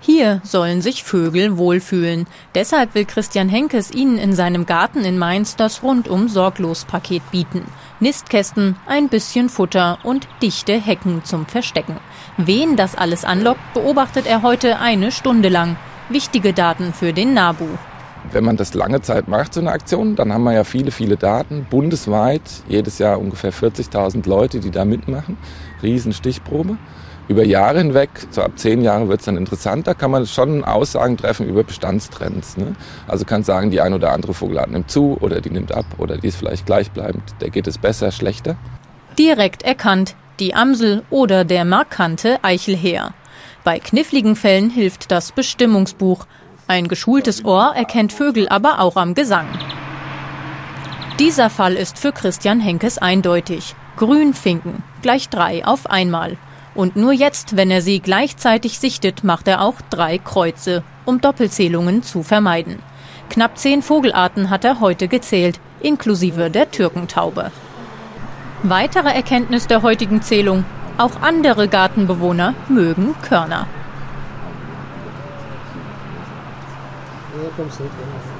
Hier sollen sich Vögel wohlfühlen. Deshalb will Christian Henkes ihnen in seinem Garten in Mainz das rundum sorglos Paket bieten. Nistkästen, ein bisschen Futter und dichte Hecken zum Verstecken. Wen das alles anlockt, beobachtet er heute eine Stunde lang. Wichtige Daten für den NABU. Wenn man das lange Zeit macht, so eine Aktion, dann haben wir ja viele, viele Daten. Bundesweit jedes Jahr ungefähr 40.000 Leute, die da mitmachen. Riesenstichprobe. Über Jahre hinweg, so ab zehn Jahren wird es dann interessanter, kann man schon Aussagen treffen über Bestandstrends. Ne? Also kann sagen, die ein oder andere Vogelart nimmt zu oder die nimmt ab oder die ist vielleicht gleichbleibend. Der geht es besser, schlechter. Direkt erkannt, die Amsel oder der markante Eichelheer. Bei kniffligen Fällen hilft das Bestimmungsbuch. Ein geschultes Ohr erkennt Vögel aber auch am Gesang. Dieser Fall ist für Christian Henkes eindeutig. Grünfinken, gleich drei auf einmal. Und nur jetzt, wenn er sie gleichzeitig sichtet, macht er auch drei Kreuze, um Doppelzählungen zu vermeiden. Knapp zehn Vogelarten hat er heute gezählt, inklusive der Türkentaube. Weitere Erkenntnis der heutigen Zählung. Auch andere Gartenbewohner mögen Körner. 不要跟谁谈恋